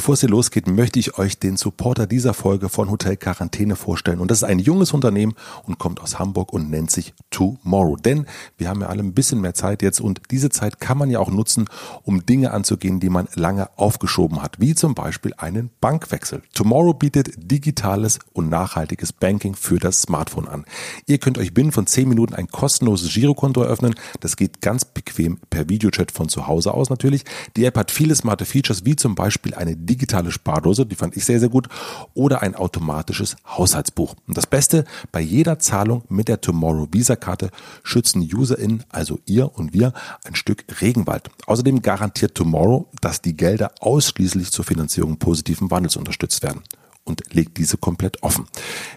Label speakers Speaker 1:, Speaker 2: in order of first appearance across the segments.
Speaker 1: Bevor es hier losgeht, möchte ich euch den Supporter dieser Folge von Hotel Quarantäne vorstellen. Und das ist ein junges Unternehmen und kommt aus Hamburg und nennt sich Tomorrow. Denn wir haben ja alle ein bisschen mehr Zeit jetzt und diese Zeit kann man ja auch nutzen, um Dinge anzugehen, die man lange aufgeschoben hat, wie zum Beispiel einen Bankwechsel. Tomorrow bietet digitales und nachhaltiges Banking für das Smartphone an. Ihr könnt euch binnen von 10 Minuten ein kostenloses Girokonto eröffnen. Das geht ganz bequem per Videochat von zu Hause aus natürlich. Die App hat viele smarte Features, wie zum Beispiel eine digitale Spardose, die fand ich sehr, sehr gut, oder ein automatisches Haushaltsbuch. Und das Beste, bei jeder Zahlung mit der Tomorrow Visa-Karte schützen UserInnen, also ihr und wir, ein Stück Regenwald. Außerdem garantiert Tomorrow, dass die Gelder ausschließlich zur Finanzierung positiven Wandels unterstützt werden und legt diese komplett offen.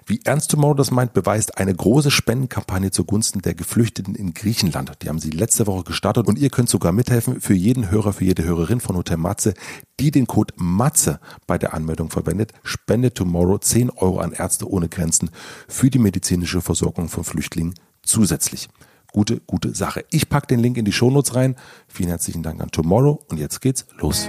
Speaker 1: Wie ernst Tomorrow das meint, beweist eine große Spendenkampagne zugunsten der Geflüchteten in Griechenland. Die haben sie letzte Woche gestartet und ihr könnt sogar mithelfen für jeden Hörer, für jede Hörerin von Hotel Matze, die den Code Matze bei der Anmeldung verwendet, spendet Tomorrow 10 Euro an Ärzte ohne Grenzen für die medizinische Versorgung von Flüchtlingen zusätzlich. Gute, gute Sache. Ich packe den Link in die Shownotes rein. Vielen herzlichen Dank an Tomorrow und jetzt geht's los.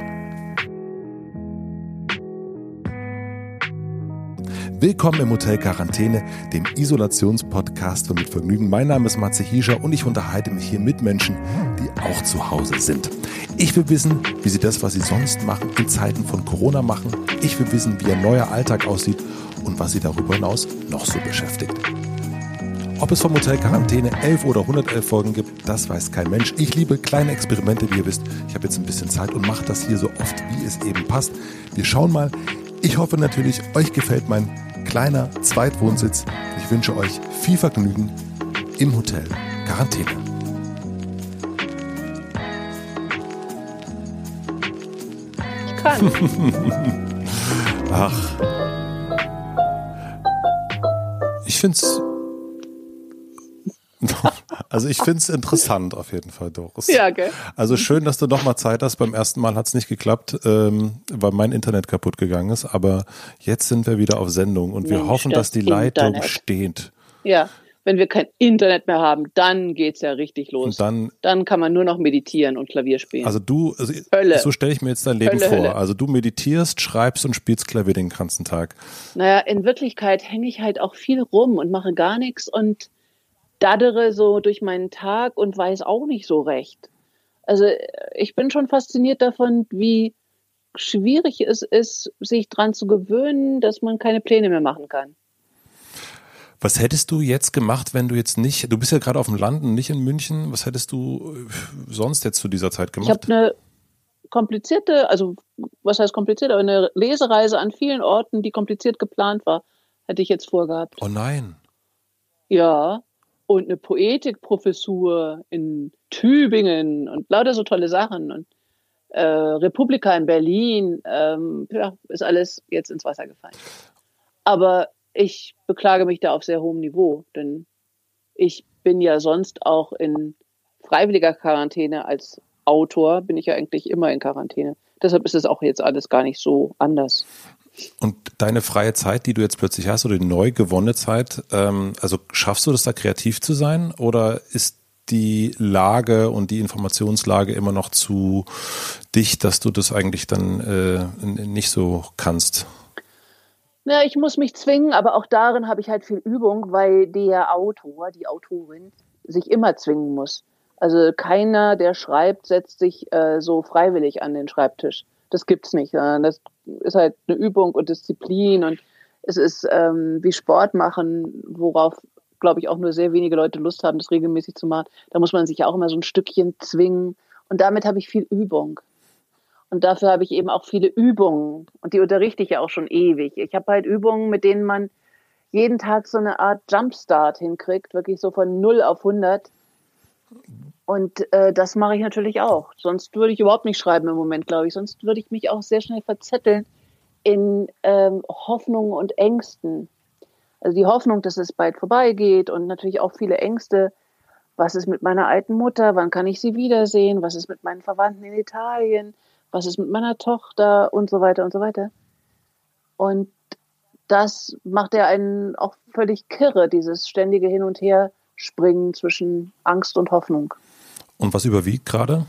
Speaker 1: Willkommen im Hotel Quarantäne, dem Isolationspodcast von Mit Vergnügen. Mein Name ist Matze Hiescher und ich unterhalte mich hier mit Menschen, die auch zu Hause sind. Ich will wissen, wie sie das, was sie sonst machen, in Zeiten von Corona machen. Ich will wissen, wie ihr neuer Alltag aussieht und was sie darüber hinaus noch so beschäftigt. Ob es vom Hotel Quarantäne 11 oder 111 Folgen gibt, das weiß kein Mensch. Ich liebe kleine Experimente, wie ihr wisst. Ich habe jetzt ein bisschen Zeit und mache das hier so oft, wie es eben passt. Wir schauen mal. Ich hoffe natürlich, euch gefällt mein kleiner Zweitwohnsitz. Ich wünsche euch viel Vergnügen im Hotel Quarantäne.
Speaker 2: Ich kann.
Speaker 1: Ach. Ich finde es. Also ich finde es interessant auf jeden Fall, Doris.
Speaker 2: Ja, gell?
Speaker 1: Also schön, dass du noch mal Zeit hast. Beim ersten Mal hat es nicht geklappt, ähm, weil mein Internet kaputt gegangen ist. Aber jetzt sind wir wieder auf Sendung und wir
Speaker 2: Mensch,
Speaker 1: hoffen,
Speaker 2: das
Speaker 1: dass die Leitung
Speaker 2: Internet.
Speaker 1: steht.
Speaker 2: Ja, wenn wir kein Internet mehr haben, dann geht's ja richtig los.
Speaker 1: Und dann,
Speaker 2: Dann kann man nur noch meditieren und Klavier spielen.
Speaker 1: also du, also
Speaker 2: Hölle.
Speaker 1: so stelle ich mir jetzt dein Leben
Speaker 2: Hölle,
Speaker 1: vor.
Speaker 2: Hölle.
Speaker 1: Also du meditierst, schreibst und spielst Klavier den ganzen Tag.
Speaker 2: naja, in Wirklichkeit hänge ich halt auch viel rum und mache gar nichts und daddere so durch meinen Tag und weiß auch nicht so recht. Also ich bin schon fasziniert davon, wie schwierig es ist, sich dran zu gewöhnen, dass man keine Pläne mehr machen kann.
Speaker 1: Was hättest du jetzt gemacht, wenn du jetzt nicht, du bist ja gerade auf dem Land und nicht in München, was hättest du äh, sonst jetzt zu dieser Zeit
Speaker 2: Ich habe
Speaker 1: gemacht?
Speaker 2: eine komplizierte, also was heißt kompliziert, aber eine Lesereise an vielen Orten, die kompliziert geplant war, hätte ich jetzt vorgehabt.
Speaker 1: Oh nein.
Speaker 2: Ja, und eine Poetikprofessur in Tübingen und lauter so tolle Sachen und äh, Republika in Berlin, ähm, ja, ist alles jetzt ins Wasser gefallen. Aber ich beklage mich da auf sehr hohem Niveau, denn ich bin ja sonst auch in freiwilliger Quarantäne als Autor, bin ich ja eigentlich immer in Quarantäne. Deshalb ist es auch jetzt alles gar nicht so anders.
Speaker 1: Und deine freie Zeit, die du jetzt plötzlich hast, oder die neu gewonnene Zeit, ähm, also schaffst du das da kreativ zu sein oder ist die Lage und die Informationslage immer noch zu dicht, dass du das eigentlich dann äh, nicht so kannst?
Speaker 2: Ja, ich muss mich zwingen, aber auch darin habe ich halt viel Übung, weil der Autor, die Autorin, sich immer zwingen muss. Also keiner, der schreibt, setzt sich äh, so freiwillig an den Schreibtisch. Das gibt's nicht. sondern Das ist halt eine Übung und Disziplin und es ist ähm, wie Sport machen, worauf, glaube ich, auch nur sehr wenige Leute Lust haben, das regelmäßig zu machen. Da muss man sich ja auch immer so ein Stückchen zwingen. Und damit habe ich viel Übung. Und dafür habe ich eben auch viele Übungen. Und die unterrichte ich ja auch schon ewig. Ich habe halt Übungen, mit denen man jeden Tag so eine Art Jumpstart hinkriegt, wirklich so von 0 auf 100. Und äh, das mache ich natürlich auch. Sonst würde ich überhaupt nicht schreiben im Moment, glaube ich. Sonst würde ich mich auch sehr schnell verzetteln in ähm, Hoffnungen und Ängsten. Also die Hoffnung, dass es bald vorbeigeht und natürlich auch viele Ängste. Was ist mit meiner alten Mutter? Wann kann ich sie wiedersehen? Was ist mit meinen Verwandten in Italien? Was ist mit meiner Tochter? Und so weiter und so weiter. Und das macht ja einen auch völlig kirre, dieses ständige Hin und Her springen zwischen Angst und Hoffnung.
Speaker 1: Und was überwiegt gerade?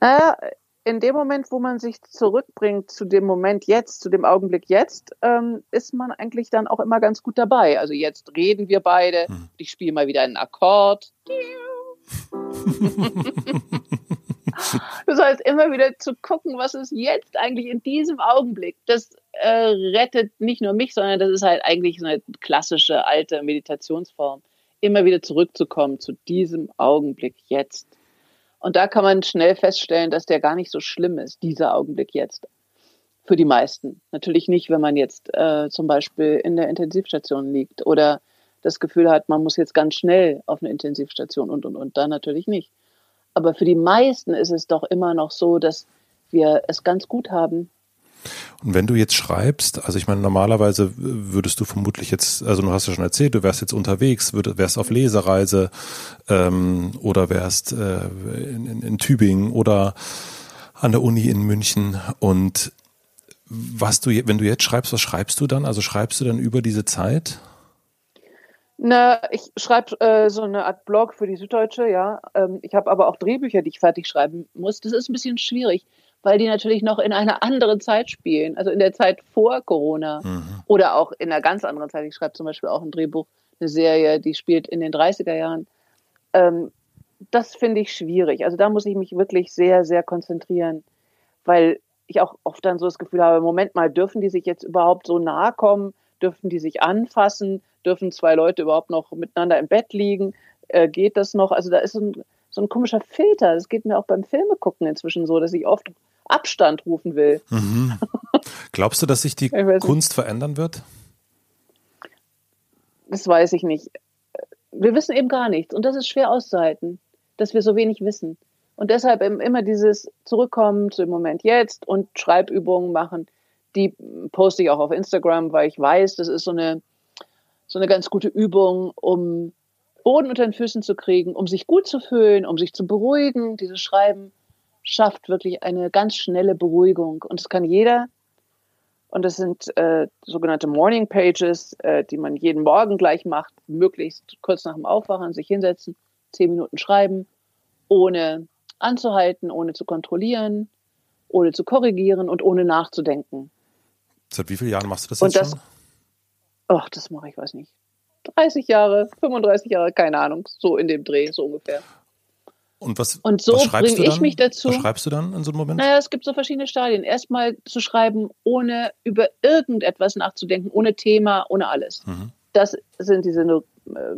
Speaker 2: Naja, in dem Moment, wo man sich zurückbringt zu dem Moment jetzt, zu dem Augenblick jetzt, ähm, ist man eigentlich dann auch immer ganz gut dabei. Also jetzt reden wir beide. Hm. Ich spiele mal wieder einen Akkord. du sollst immer wieder zu gucken, was ist jetzt eigentlich in diesem Augenblick. Das äh, rettet nicht nur mich, sondern das ist halt eigentlich so eine klassische alte Meditationsform. Immer wieder zurückzukommen zu diesem Augenblick jetzt. Und da kann man schnell feststellen, dass der gar nicht so schlimm ist, dieser Augenblick jetzt. Für die meisten. Natürlich nicht, wenn man jetzt äh, zum Beispiel in der Intensivstation liegt oder das Gefühl hat, man muss jetzt ganz schnell auf eine Intensivstation und, und, und. Dann natürlich nicht. Aber für die meisten ist es doch immer noch so, dass wir es ganz gut haben.
Speaker 1: Und wenn du jetzt schreibst, also ich meine, normalerweise würdest du vermutlich jetzt, also du hast ja schon erzählt, du wärst jetzt unterwegs, würd, wärst auf Lesereise ähm, oder wärst äh, in, in, in Tübingen oder an der Uni in München und was du, wenn du jetzt schreibst, was schreibst du dann? Also schreibst du dann über diese Zeit?
Speaker 2: Na, ich schreibe äh, so eine Art Blog für die Süddeutsche, ja. Ähm, ich habe aber auch Drehbücher, die ich fertig schreiben muss. Das ist ein bisschen schwierig, weil die natürlich noch in einer anderen Zeit spielen, also in der Zeit vor Corona mhm. oder auch in einer ganz anderen Zeit. Ich schreibe zum Beispiel auch ein Drehbuch, eine Serie, die spielt in den 30er Jahren. Ähm, das finde ich schwierig. Also da muss ich mich wirklich sehr, sehr konzentrieren, weil ich auch oft dann so das Gefühl habe, Moment mal, dürfen die sich jetzt überhaupt so nahe kommen? Dürfen die sich anfassen? dürfen zwei Leute überhaupt noch miteinander im Bett liegen? Äh, geht das noch? Also da ist so ein, so ein komischer Filter. Das geht mir auch beim Filme gucken inzwischen so, dass ich oft Abstand rufen will.
Speaker 1: Mhm. Glaubst du, dass sich die Kunst nicht. verändern wird?
Speaker 2: Das weiß ich nicht. Wir wissen eben gar nichts und das ist schwer auszuhalten, dass wir so wenig wissen. Und deshalb immer dieses Zurückkommen zu dem Moment jetzt und Schreibübungen machen, die poste ich auch auf Instagram, weil ich weiß, das ist so eine so eine ganz gute Übung, um Boden unter den Füßen zu kriegen, um sich gut zu fühlen, um sich zu beruhigen. Dieses Schreiben schafft wirklich eine ganz schnelle Beruhigung. Und das kann jeder. Und das sind äh, sogenannte Morning Pages, äh, die man jeden Morgen gleich macht, möglichst kurz nach dem Aufwachen sich hinsetzen, zehn Minuten schreiben, ohne anzuhalten, ohne zu kontrollieren, ohne zu korrigieren und ohne nachzudenken.
Speaker 1: Seit wie vielen Jahren machst du das jetzt
Speaker 2: das, schon? ach, das mache ich, weiß nicht. 30 Jahre, 35 Jahre, keine Ahnung, so in dem Dreh, so ungefähr.
Speaker 1: Und was,
Speaker 2: und so bringe ich mich dazu.
Speaker 1: Was schreibst du dann in so einem Moment?
Speaker 2: Naja, es gibt so verschiedene Stadien. Erstmal zu schreiben, ohne über irgendetwas nachzudenken, ohne Thema, ohne alles. Mhm. Das sind diese äh,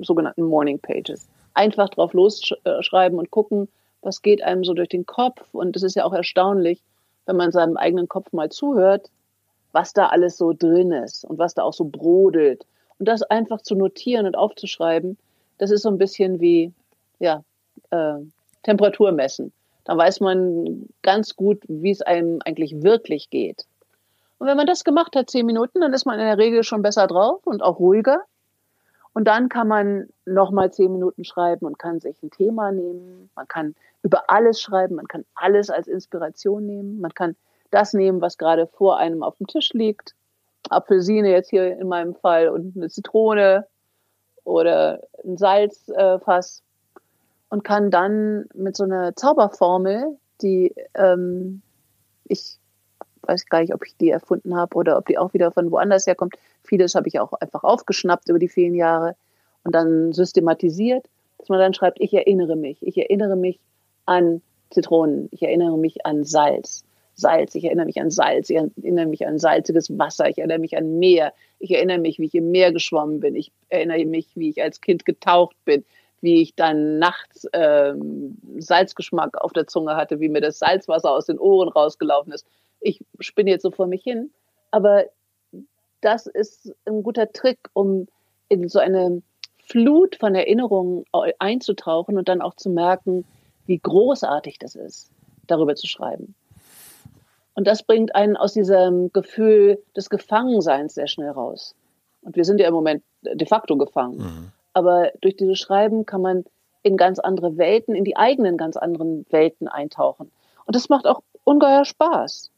Speaker 2: sogenannten Morning Pages. Einfach drauf losschreiben und gucken, was geht einem so durch den Kopf. Und es ist ja auch erstaunlich, wenn man seinem eigenen Kopf mal zuhört, was da alles so drin ist und was da auch so brodelt. Und das einfach zu notieren und aufzuschreiben, das ist so ein bisschen wie ja, äh, Temperatur messen. Da weiß man ganz gut, wie es einem eigentlich wirklich geht. Und wenn man das gemacht hat, zehn Minuten, dann ist man in der Regel schon besser drauf und auch ruhiger. Und dann kann man nochmal zehn Minuten schreiben und kann sich ein Thema nehmen. Man kann über alles schreiben, man kann alles als Inspiration nehmen. Man kann das nehmen, was gerade vor einem auf dem Tisch liegt. Apfelsine jetzt hier in meinem Fall und eine Zitrone oder ein Salzfass und kann dann mit so einer Zauberformel, die ähm, ich weiß gar nicht, ob ich die erfunden habe oder ob die auch wieder von woanders herkommt. Vieles habe ich auch einfach aufgeschnappt über die vielen Jahre und dann systematisiert, dass man dann schreibt, ich erinnere mich, ich erinnere mich an Zitronen, ich erinnere mich an Salz, Salz, ich erinnere mich an Salz, ich erinnere mich an salziges Wasser, ich erinnere mich an Meer, ich erinnere mich, wie ich im Meer geschwommen bin, ich erinnere mich, wie ich als Kind getaucht bin, wie ich dann nachts ähm, Salzgeschmack auf der Zunge hatte, wie mir das Salzwasser aus den Ohren rausgelaufen ist. Ich spinne jetzt so vor mich hin, aber das ist ein guter Trick, um in so eine Flut von Erinnerungen einzutauchen und dann auch zu merken, wie großartig das ist, darüber zu schreiben. Und das bringt einen aus diesem Gefühl des Gefangenseins sehr schnell raus. Und wir sind ja im Moment de facto gefangen. Mhm. Aber durch dieses Schreiben kann man in ganz andere Welten, in die eigenen ganz anderen Welten eintauchen. Und das macht auch ungeheuer Spaß.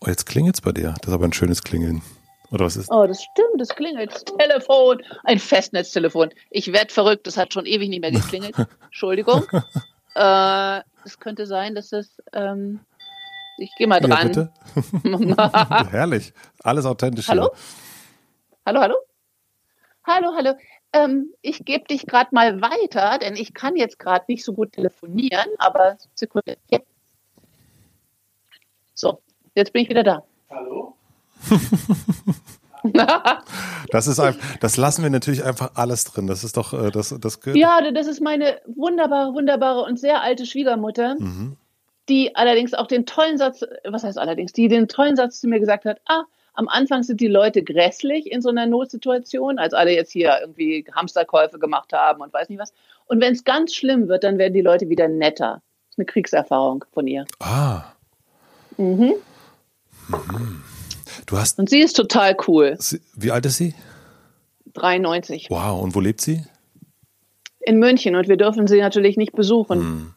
Speaker 1: Oh, jetzt klingelt es bei dir. Das ist aber ein schönes Klingeln. Oder was ist?
Speaker 2: Oh, das stimmt, das klingelt. Das Telefon, ein Festnetztelefon. Ich werde verrückt, das hat schon ewig nicht mehr geklingelt. Entschuldigung. Äh, es könnte sein, dass das. Ähm, ich gehe mal dran.
Speaker 1: Ja. Herrlich. Alles authentisch.
Speaker 2: Hallo?
Speaker 1: Hier.
Speaker 2: Hallo, hallo? Hallo, hallo. Ähm, ich gebe dich gerade mal weiter, denn ich kann jetzt gerade nicht so gut telefonieren, aber Sekunde. Jetzt. So, jetzt bin ich wieder da.
Speaker 3: Hallo?
Speaker 1: Das ist ein, das lassen wir natürlich einfach alles drin. Das ist doch äh, das das
Speaker 2: Ja, das ist meine wunderbare, wunderbare und sehr alte Schwiegermutter,
Speaker 1: Mhm.
Speaker 2: die allerdings auch den tollen Satz, was heißt allerdings, die den tollen Satz zu mir gesagt hat, ah, am Anfang sind die Leute grässlich in so einer Notsituation, als alle jetzt hier irgendwie Hamsterkäufe gemacht haben und weiß nicht was. Und wenn es ganz schlimm wird, dann werden die Leute wieder netter. Das ist eine Kriegserfahrung von ihr.
Speaker 1: Ah.
Speaker 2: Mhm.
Speaker 1: Du hast
Speaker 2: Und sie ist total cool.
Speaker 1: sie- wie alt ist sie?
Speaker 2: 93.
Speaker 1: Wow, und wo lebt sie?
Speaker 2: In München. Und wir dürfen sie natürlich nicht besuchen.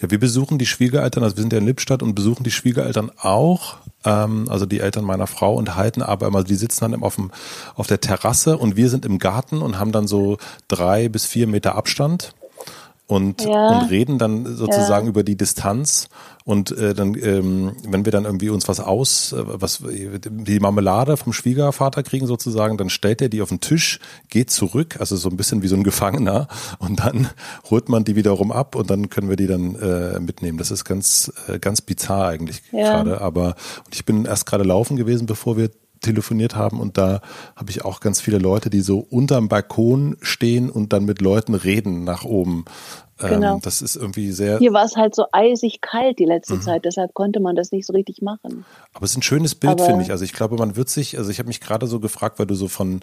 Speaker 1: Ja, wir besuchen die Schwiegereltern, also wir sind ja in Lippstadt und besuchen die Schwiegereltern auch, ähm, also die Eltern meiner Frau und halten aber immer, die sitzen dann auf, dem, auf der Terrasse und wir sind im Garten und haben dann so drei bis vier Meter Abstand und,
Speaker 2: Ja.
Speaker 1: und reden dann sozusagen über die Distanz und äh, dann, ähm, wenn wir dann irgendwie uns was aus, äh, was die Marmelade vom Schwiegervater kriegen sozusagen, dann stellt er die auf den Tisch, geht zurück, also so ein bisschen wie so ein Gefangener und dann holt man die wiederum ab und dann können wir die dann äh, mitnehmen. Das ist ganz, äh, ganz bizarr eigentlich
Speaker 2: Ja.
Speaker 1: gerade, aber und ich bin erst gerade laufen gewesen, bevor wir telefoniert haben und da habe ich auch ganz viele Leute, die so unterm Balkon stehen und dann mit Leuten reden nach oben. Ähm,
Speaker 2: Genau.
Speaker 1: Das ist irgendwie sehr,
Speaker 2: Hier war es halt so eisig kalt die
Speaker 1: Mhm.
Speaker 2: letzte Zeit, deshalb konnte man das nicht so richtig machen.
Speaker 1: aber es ist ein schönes Bild, finde ich. Also ich glaube, man wird sich, also ich habe mich gerade so gefragt, weil du so von,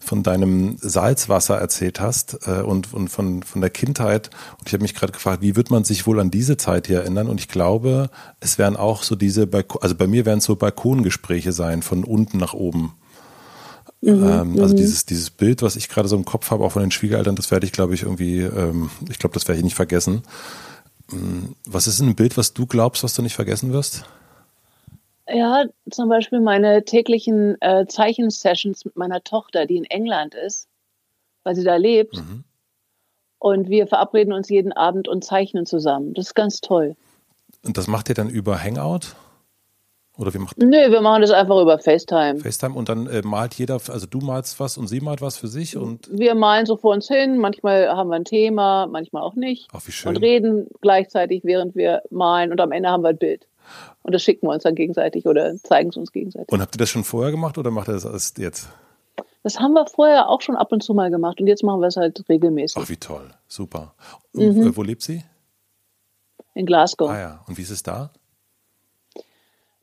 Speaker 1: von deinem Salzwasser erzählt hast äh, und, und von, von der Kindheit. Und ich habe mich gerade gefragt, wie wird man sich wohl an diese Zeit hier erinnern? Und ich glaube, es werden auch so diese, Balko also bei mir werden es so Balkongespräche sein, von unten nach oben. Ähm, also dieses, dieses Bild, was ich gerade so im Kopf habe, auch von den Schwiegereltern, das werde ich, glaube ich, irgendwie, ähm, ich glaube, das werde ich nicht vergessen. Mm, Was ist ein Bild, was du glaubst, was du nicht vergessen wirst?
Speaker 2: Ja, zum Beispiel meine täglichen äh, Zeichensessions mit meiner Tochter, die in England ist, weil sie da lebt.
Speaker 1: Mhm.
Speaker 2: Und wir verabreden uns jeden Abend und zeichnen zusammen. Das ist ganz toll.
Speaker 1: Und das macht ihr dann über Hangout? Oder wie macht
Speaker 2: Nö, wir machen das einfach über FaceTime.
Speaker 1: FaceTime und dann äh, malt jeder, also du malst was und sie malt was für sich und
Speaker 2: Wir malen so vor uns hin. Manchmal haben wir ein Thema, manchmal auch nicht.
Speaker 1: ach wie schön.
Speaker 2: Und reden gleichzeitig, während wir malen. Und am Ende haben wir ein Bild. Und das schicken wir uns dann gegenseitig oder zeigen es uns gegenseitig.
Speaker 1: Und habt ihr das schon vorher gemacht oder macht ihr das erst jetzt?
Speaker 2: Das haben wir vorher auch schon ab und zu mal gemacht. Und jetzt machen wir es halt regelmäßig
Speaker 1: Ach wie toll, super. Und
Speaker 2: Mhm.
Speaker 1: äh, wo lebt sie?
Speaker 2: in Glasgow.
Speaker 1: Ah ja, und wie ist es da?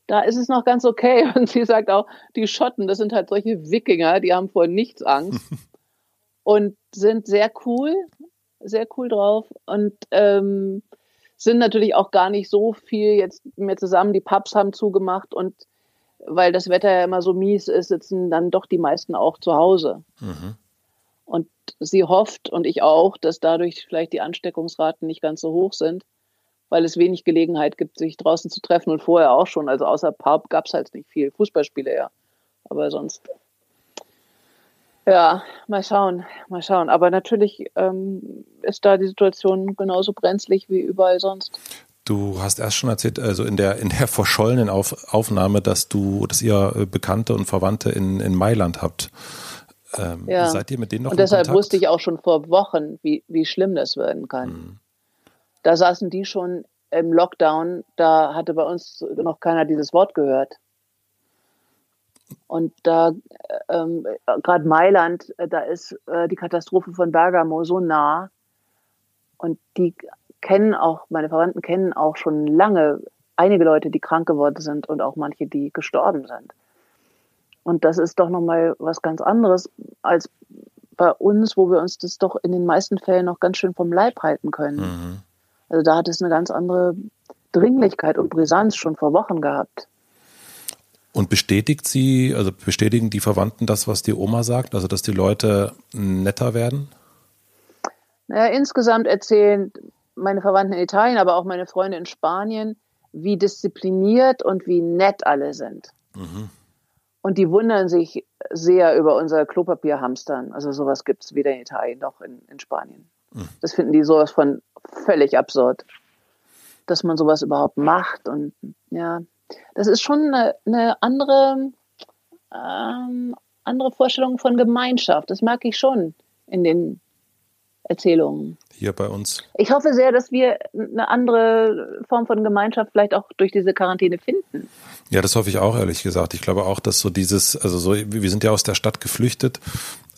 Speaker 2: Da ist es noch ganz okay. Und sie sagt auch, die Schotten, das sind halt solche Wikinger, die haben vor nichts Angst und sind sehr cool, sehr cool drauf und ähm, sind natürlich auch gar nicht so viel jetzt mehr zusammen. Die Pubs haben zugemacht und weil das Wetter ja immer so mies ist, sitzen dann doch die meisten auch zu Hause.
Speaker 1: Mhm.
Speaker 2: Und sie hofft und ich auch, dass dadurch vielleicht die Ansteckungsraten nicht ganz so hoch sind, weil es wenig Gelegenheit gibt, sich draußen zu treffen und vorher auch schon. Also außer Pub gab es halt nicht viel. Fußballspiele ja. Aber sonst. Ja, mal schauen, mal schauen. Aber natürlich ähm, ist da die Situation genauso brenzlig wie überall sonst.
Speaker 1: Du hast erst schon erzählt, also in der in der verschollenen Auf, Aufnahme, dass du, dass ihr äh, Bekannte und Verwandte in, in Mailand habt. Ähm,
Speaker 2: Ja.
Speaker 1: Seid ihr mit denen noch
Speaker 2: Und deshalb wusste ich auch schon vor Wochen, wie, wie schlimm das werden kann. Da saßen die schon im Lockdown, da hatte bei uns noch keiner dieses Wort gehört. Und da, ähm, gerade Mailand, äh, da ist äh, die Katastrophe von Bergamo so nah. Und die kennen auch, meine Verwandten kennen auch schon lange einige Leute, die krank geworden sind und auch manche, die gestorben sind. Und das ist doch nochmal was ganz anderes als bei uns, wo wir uns das doch in den meisten Fällen noch ganz schön vom Leib halten können.
Speaker 1: Mhm.
Speaker 2: Also da hat es eine ganz andere Dringlichkeit und Brisanz schon vor Wochen gehabt.
Speaker 1: Und bestätigt sie, also bestätigen die Verwandten das, was die Oma sagt, also dass die Leute netter werden?
Speaker 2: Naja, insgesamt erzählen meine Verwandten in Italien, aber auch meine Freunde in Spanien, wie diszipliniert und wie nett alle sind.
Speaker 1: Mhm.
Speaker 2: Und die wundern sich sehr über unser Klopapierhamstern. Also sowas gibt es weder in Italien noch in, in Spanien. Mhm. Das finden die sowas von völlig absurd, dass man sowas überhaupt macht. Und ja, das ist schon eine, eine andere, ähm, andere Vorstellung von Gemeinschaft. Das merke ich schon in den Erzählungen.
Speaker 1: Hier bei uns.
Speaker 2: Ich hoffe sehr, dass wir eine andere Form von Gemeinschaft vielleicht auch durch diese Quarantäne finden.
Speaker 1: Ja, das hoffe ich auch, ehrlich gesagt. Ich glaube auch, dass so dieses, also so, wir sind ja aus der Stadt geflüchtet,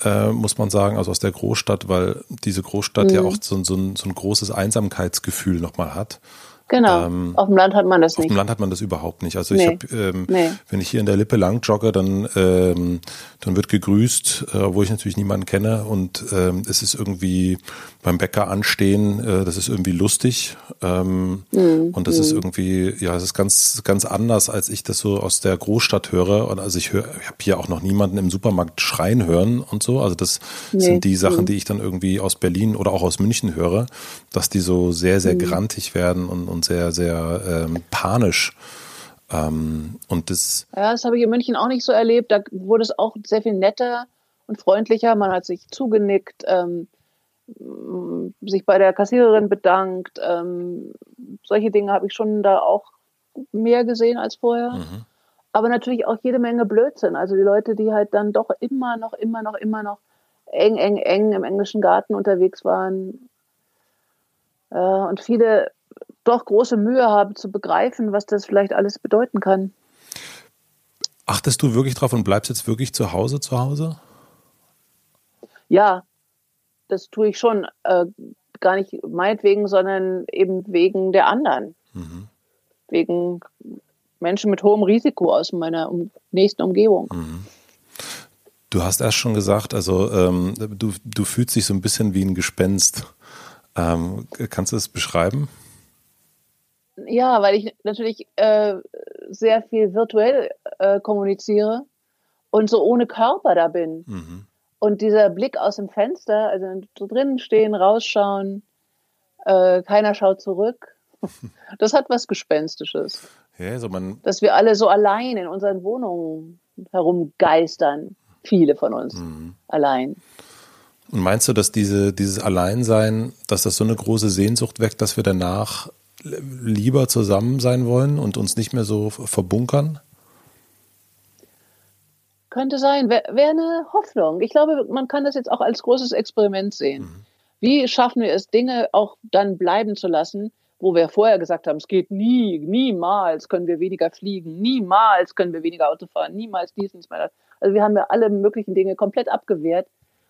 Speaker 1: äh, muss man sagen, also aus der Großstadt, weil diese Großstadt mhm. ja auch so, so, ein, so ein großes Einsamkeitsgefühl nochmal hat.
Speaker 2: Genau. Ähm, auf dem Land hat man das nicht.
Speaker 1: Auf dem Land hat man das überhaupt nicht. Also nee. ich habe, ähm, nee. wenn ich hier in der Lippe lang jogge, dann ähm, dann wird gegrüßt, äh, wo ich natürlich niemanden kenne und ähm, es ist irgendwie beim Bäcker anstehen, äh, das ist irgendwie lustig ähm, mhm. und das mhm. ist irgendwie, ja, es ist ganz ganz anders, als ich das so aus der Großstadt höre. Und also ich höre, ich habe hier auch noch niemanden im Supermarkt schreien hören und so. Also das nee. sind die Sachen, mhm. die ich dann irgendwie aus Berlin oder auch aus München höre, dass die so sehr sehr mhm. grantig werden und und sehr, sehr ähm, panisch. Ähm, und das
Speaker 2: ja, das habe ich in München auch nicht so erlebt. Da wurde es auch sehr viel netter und freundlicher. Man hat sich zugenickt, ähm, sich bei der Kassiererin bedankt. Ähm, solche Dinge habe ich schon da auch mehr gesehen als vorher. Mhm. Aber natürlich auch jede Menge Blödsinn. Also die Leute, die halt dann doch immer noch, immer noch, immer noch eng, eng, eng im englischen Garten unterwegs waren. Äh, und viele doch große Mühe haben zu begreifen, was das vielleicht alles bedeuten kann.
Speaker 1: Achtest du wirklich drauf und bleibst jetzt wirklich zu Hause zu Hause?
Speaker 2: Ja, das tue ich schon. Äh, gar nicht meinetwegen, sondern eben wegen der anderen. Mhm. Wegen Menschen mit hohem Risiko aus meiner um nächsten Umgebung. Mhm.
Speaker 1: Du hast erst schon gesagt, also ähm, du, du fühlst dich so ein bisschen wie ein Gespenst. Ähm, kannst du es beschreiben?
Speaker 2: Ja, weil ich natürlich äh, sehr viel virtuell äh, kommuniziere und so ohne Körper da bin. Mhm. Und dieser Blick aus dem Fenster, also so drinnen stehen, rausschauen, äh, keiner schaut zurück, das hat was Gespenstisches. Ja, also man Dass wir alle so allein in unseren Wohnungen herumgeistern, viele von uns mhm. allein.
Speaker 1: Und meinst du, dass diese, dieses Alleinsein, dass das so eine große Sehnsucht weckt, dass wir danach lieber zusammen sein wollen und uns nicht mehr so verbunkern?
Speaker 2: Könnte sein, wäre wär eine Hoffnung. Ich glaube, man kann das jetzt auch als großes Experiment sehen. Mhm. Wie schaffen wir es, Dinge auch dann bleiben zu lassen, wo wir vorher gesagt haben, es geht nie, niemals können wir weniger fliegen, niemals können wir weniger Auto fahren, niemals dies, nichts mehr. Also wir haben ja alle möglichen Dinge komplett abgewehrt.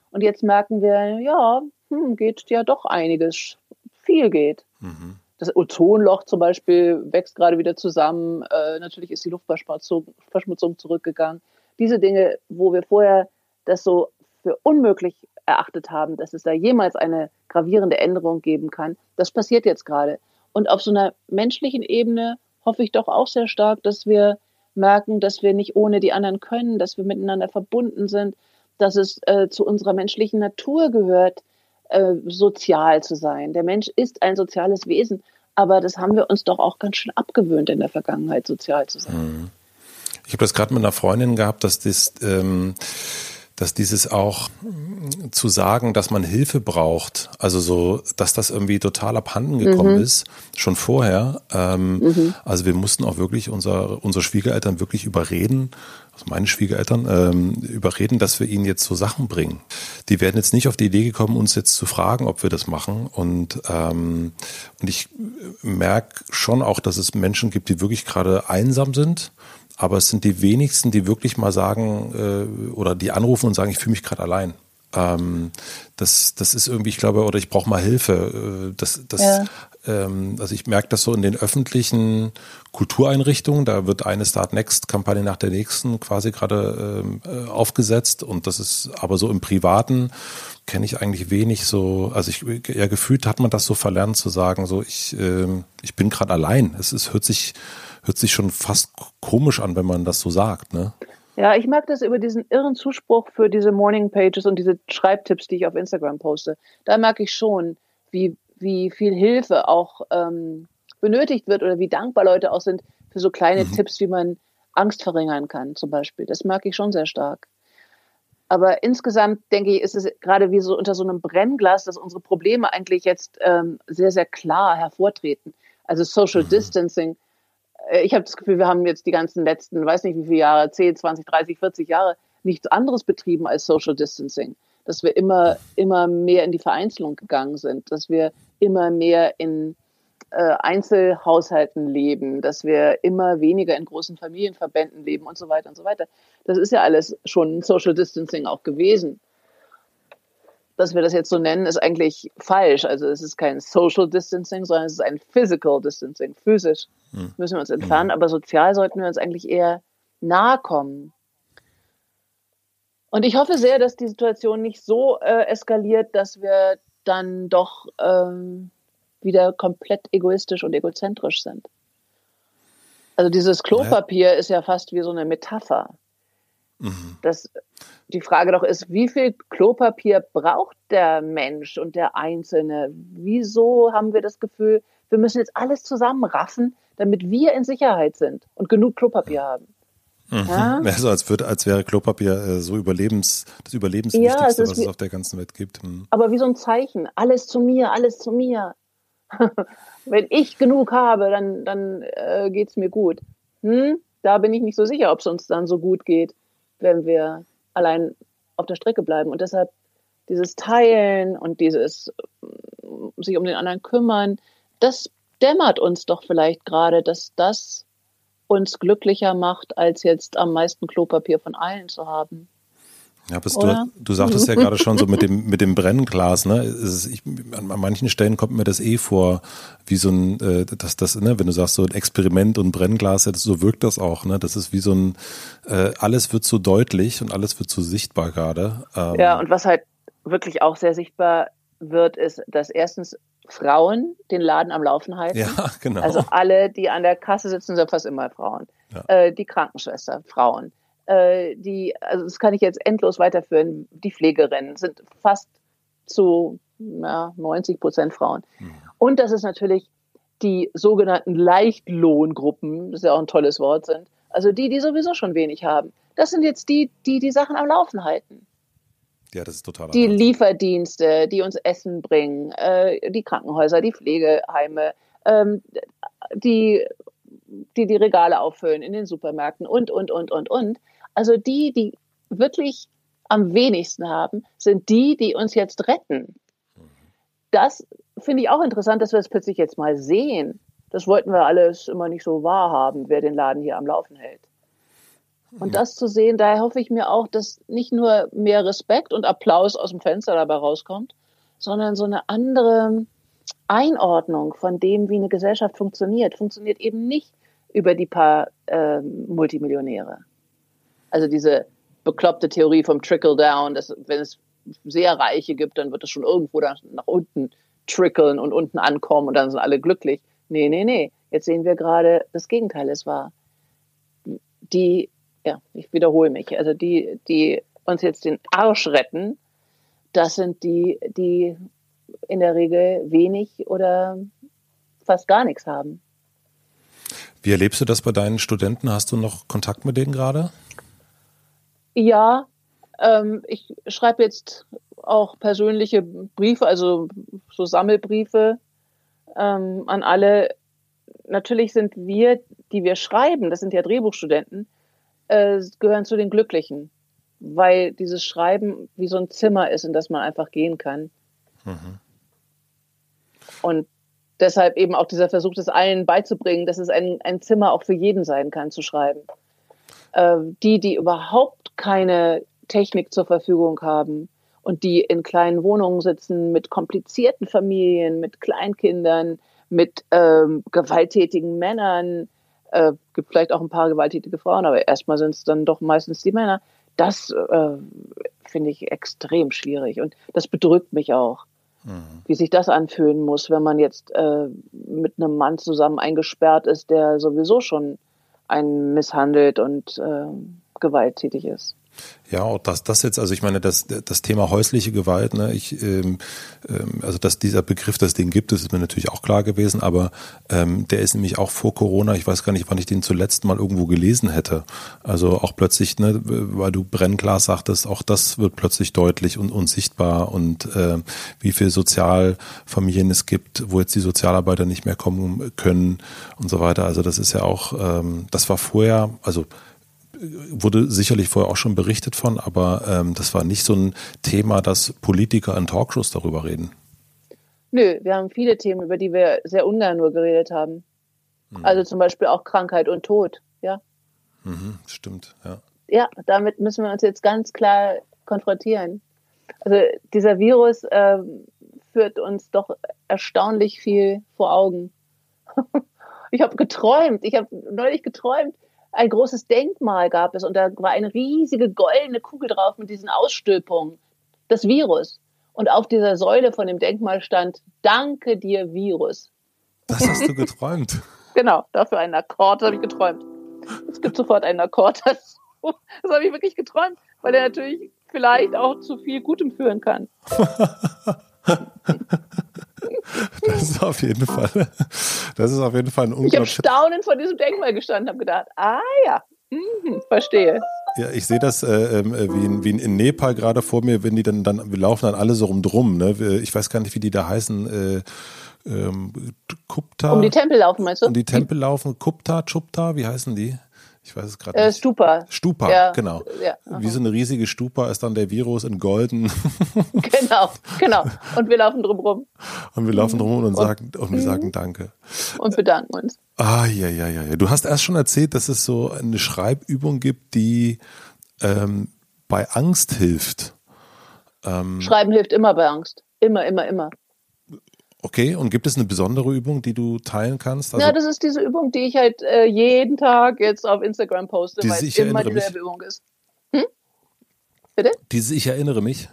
Speaker 2: Und jetzt merken wir, ja, hm, geht ja doch einiges. Viel geht. Mhm. Das Ozonloch zum Beispiel wächst gerade wieder zusammen. Äh, natürlich ist die Luftverschmutzung zurückgegangen. Diese Dinge, wo wir vorher das so für unmöglich erachtet haben, dass es da jemals eine gravierende Änderung geben kann, das passiert jetzt gerade. Und auf so einer menschlichen Ebene hoffe ich doch auch sehr stark, dass wir merken, dass wir nicht ohne die anderen können, dass wir miteinander verbunden sind, dass es äh, zu unserer menschlichen Natur gehört, äh, sozial zu sein. Der Mensch ist ein soziales Wesen, aber das haben wir uns doch auch ganz schön abgewöhnt in der Vergangenheit, sozial zu sein. Mhm.
Speaker 1: Ich habe das gerade mit einer Freundin gehabt, dass das ähm, dass dieses auch zu sagen, dass man Hilfe braucht, also so, dass das irgendwie total abhanden gekommen mhm. ist, schon vorher. Ähm, mhm. Also wir mussten auch wirklich unser, unsere Schwiegereltern wirklich überreden, also meine Schwiegereltern, ähm, überreden, dass wir ihnen jetzt so Sachen bringen. Die werden jetzt nicht auf die Idee gekommen, uns jetzt zu fragen, ob wir das machen. Und, ähm, und ich merke schon auch, dass es Menschen gibt, die wirklich gerade einsam sind aber es sind die wenigsten, die wirklich mal sagen äh, oder die anrufen und sagen, ich fühle mich gerade allein. Ähm, das, das ist irgendwie, ich glaube, oder ich brauche mal Hilfe. Äh, das, das, ja. ähm, also ich merke das so in den öffentlichen Kultureinrichtungen, da wird eine Start Next Kampagne nach der nächsten quasi gerade ähm, äh, aufgesetzt und das ist aber so im Privaten kenne ich eigentlich wenig so, also ich ja gefühlt hat man das so verlernt zu sagen, so ich, äh, ich bin gerade allein. Es ist, hört sich hört sich schon fast komisch an, wenn man das so sagt, ne?
Speaker 2: Ja, ich mag das über diesen irren Zuspruch für diese Morning Pages und diese Schreibtipps, die ich auf Instagram poste. Da merke ich schon, wie, wie viel Hilfe auch ähm, benötigt wird oder wie dankbar Leute auch sind für so kleine mhm. Tipps, wie man Angst verringern kann, zum Beispiel. Das mag ich schon sehr stark. Aber insgesamt denke ich, ist es gerade wie so unter so einem Brennglas, dass unsere Probleme eigentlich jetzt ähm, sehr, sehr klar hervortreten. Also Social mhm. Distancing. Äh, ich habe das Gefühl, wir haben jetzt die ganzen letzten, weiß nicht wie viele Jahre, 10, 20, 30, 40 Jahre nichts anderes betrieben als Social Distancing. Dass wir immer, immer mehr in die Vereinzelung gegangen sind, dass wir immer mehr in äh, Einzelhaushalten leben, dass wir immer weniger in großen Familienverbänden leben und so weiter und so weiter. Das ist ja alles schon Social Distancing auch gewesen. Dass wir das jetzt so nennen, ist eigentlich falsch. Also es ist kein Social Distancing, sondern es ist ein Physical Distancing. Physisch hm. müssen wir uns entfernen, hm. aber sozial sollten wir uns eigentlich eher nahe kommen. Und ich hoffe sehr, dass die Situation nicht so äh, eskaliert, dass wir dann doch ähm, wieder komplett egoistisch und egozentrisch sind. Also dieses Klopapier ja. ist ja fast wie so eine Metapher. Mhm. Dass die Frage doch ist, wie viel Klopapier braucht der Mensch und der Einzelne? Wieso haben wir das Gefühl, wir müssen jetzt alles zusammenraffen, damit wir in Sicherheit sind und genug Klopapier haben?
Speaker 1: Mhm. Ja? ja? so als, würde, als wäre Klopapier äh, so Überlebens, das Überlebenswichtigste, ja, es was wie, es auf der ganzen Welt gibt.
Speaker 2: Mhm. Aber wie so ein Zeichen. Alles zu mir, alles zu mir. Wenn ich genug habe, dann, dann äh, geht es mir gut. Hm? Da bin ich nicht so sicher, ob es uns dann so gut geht, wenn wir allein auf der Strecke bleiben. Und deshalb dieses Teilen und dieses sich um den anderen kümmern, das dämmert uns doch vielleicht gerade, dass das uns glücklicher macht, als jetzt am meisten Klopapier von allen zu haben.
Speaker 1: Ja, bist du, du sagtest ja gerade schon so mit dem, mit dem Brennglas, ne? Ist, ich, an, an, manchen Stellen kommt mir das eh vor, wie so ein, äh, das, das, ne, wenn du sagst, so ein Experiment und Brennglas, so wirkt das auch, ne? Das ist wie so ein, äh, alles wird so deutlich und alles wird so sichtbar gerade.
Speaker 2: Ähm. Ja, und was halt wirklich auch sehr sichtbar wird, ist, dass erstens Frauen den Laden am Laufen halten.
Speaker 1: Ja, genau.
Speaker 2: Also alle, die an der Kasse sitzen, sind fast immer Frauen. Ja. Äh, die Krankenschwester, Frauen äh, die, also das kann ich jetzt endlos weiterführen, die Pflegerinnen sind fast zu ja, 90 Prozent Frauen. Mhm. Und das ist natürlich die sogenannten Leichtlohngruppen, das ist ja auch ein tolles Wort sind, also die, die sowieso schon wenig haben. Das sind jetzt die, die die Sachen am Laufen halten.
Speaker 1: Ja, das ist total.
Speaker 2: Die Wahnsinn. Lieferdienste, die uns Essen bringen, äh, die Krankenhäuser, die Pflegeheime, ähm, die, die die Regale auffüllen in den Supermärkten und, und, und, und, und. Also die, die wirklich am wenigsten haben, sind die, die uns jetzt retten. Das finde ich auch interessant, dass wir das plötzlich jetzt mal sehen. Das wollten wir alles immer nicht so wahrhaben, wer den Laden hier am Laufen hält. Und das zu sehen, daher hoffe ich mir auch, dass nicht nur mehr Respekt und Applaus aus dem Fenster dabei rauskommt, sondern so eine andere Einordnung von dem, wie eine Gesellschaft funktioniert. Funktioniert eben nicht über die paar äh, Multimillionäre. Also diese bekloppte Theorie vom Trickle-Down, dass wenn es sehr Reiche gibt, dann wird es schon irgendwo nach, nach unten trickeln und unten ankommen und dann sind alle glücklich. Nee, nee, nee. Jetzt sehen wir gerade, das Gegenteil ist wahr. Die, ja, ich wiederhole mich, also die, die uns jetzt den Arsch retten, das sind die, die in der Regel wenig oder fast gar nichts haben.
Speaker 1: Wie erlebst du das bei deinen Studenten? Hast du noch Kontakt mit denen gerade?
Speaker 2: Ja, ähm, ich schreibe jetzt auch persönliche Briefe, also so Sammelbriefe ähm, an alle. Natürlich sind wir, die wir schreiben, das sind ja Drehbuchstudenten, äh, gehören zu den Glücklichen, weil dieses Schreiben wie so ein Zimmer ist, in das man einfach gehen kann. Mhm. Und deshalb eben auch dieser Versuch, das allen beizubringen, dass es ein, ein Zimmer auch für jeden sein kann, zu schreiben. Äh, die, die überhaupt keine Technik zur Verfügung haben und die in kleinen Wohnungen sitzen mit komplizierten Familien, mit Kleinkindern, mit ähm, gewalttätigen Männern, äh, gibt vielleicht auch ein paar gewalttätige Frauen, aber erstmal sind es dann doch meistens die Männer. Das äh, finde ich extrem schwierig und das bedrückt mich auch, mhm. wie sich das anfühlen muss, wenn man jetzt äh, mit einem Mann zusammen eingesperrt ist, der sowieso schon einen misshandelt und äh, gewalttätig ist.
Speaker 1: Ja, auch das, das jetzt, also ich meine, das, das Thema häusliche Gewalt, ne, ich, ähm, ähm, also dass dieser Begriff, dass den gibt, das ist mir natürlich auch klar gewesen, aber ähm, der ist nämlich auch vor Corona, ich weiß gar nicht, wann ich den zuletzt mal irgendwo gelesen hätte. Also auch plötzlich, ne, weil du Brennglas sagtest, auch das wird plötzlich deutlich und, und sichtbar und äh, wie viel Sozialfamilien es gibt, wo jetzt die Sozialarbeiter nicht mehr kommen können und so weiter. Also das ist ja auch, ähm, das war vorher, also wurde sicherlich vorher auch schon berichtet von, aber ähm, das war nicht so ein Thema, dass Politiker in Talkshows darüber reden.
Speaker 2: Nö, wir haben viele Themen, über die wir sehr ungern nur geredet haben. Mhm. Also zum Beispiel auch Krankheit und Tod, ja.
Speaker 1: Mhm, stimmt, ja.
Speaker 2: Ja, damit müssen wir uns jetzt ganz klar konfrontieren. Also dieser Virus äh, führt uns doch erstaunlich viel vor Augen. ich habe geträumt, ich habe neulich geträumt, ein großes Denkmal gab es und da war eine riesige goldene Kugel drauf mit diesen Ausstülpungen, das Virus. Und auf dieser Säule von dem Denkmal stand, danke dir, Virus.
Speaker 1: Das hast du geträumt.
Speaker 2: genau, dafür einen Akkord habe ich geträumt. Es gibt sofort einen Akkord dazu. Das habe ich wirklich geträumt, weil der natürlich vielleicht auch zu viel Gutem führen kann.
Speaker 1: Das ist auf jeden Fall, das ist auf jeden Fall ein unglaublich.
Speaker 2: Ich habe staunend vor diesem Denkmal gestanden, habe gedacht, ah ja, mhm, verstehe.
Speaker 1: Ja, ich sehe das äh, ähm, äh, wie, in, wie in Nepal gerade vor mir, wenn die dann, dann, wir laufen dann alle so rumdrum, ne? Ich weiß gar nicht, wie die da heißen, äh, ähm, Kupta.
Speaker 2: Um die Tempel laufen, meinst du?
Speaker 1: Um die Tempel laufen, Kupta, Chupta, wie heißen die? Ich weiß es gerade
Speaker 2: äh,
Speaker 1: nicht.
Speaker 2: Stupa.
Speaker 1: Stupa, ja, genau. Ja, Wie so eine riesige Stupa ist dann der Virus in golden.
Speaker 2: genau, genau. Und wir laufen drum rum.
Speaker 1: Und wir laufen drum rum und, sagen, und wir sagen Danke.
Speaker 2: Und bedanken uns.
Speaker 1: Ah, ja, ja, ja, ja. Du hast erst schon erzählt, dass es so eine Schreibübung gibt, die ähm, bei Angst hilft.
Speaker 2: Ähm, Schreiben hilft immer bei Angst. Immer, immer, immer.
Speaker 1: Okay, und gibt es eine besondere Übung, die du teilen kannst?
Speaker 2: Also, ja, das ist diese Übung, die ich halt äh, jeden Tag jetzt auf Instagram poste, weil es immer dieselbe Übung ist. Hm?
Speaker 1: Bitte? Diese Ich erinnere mich.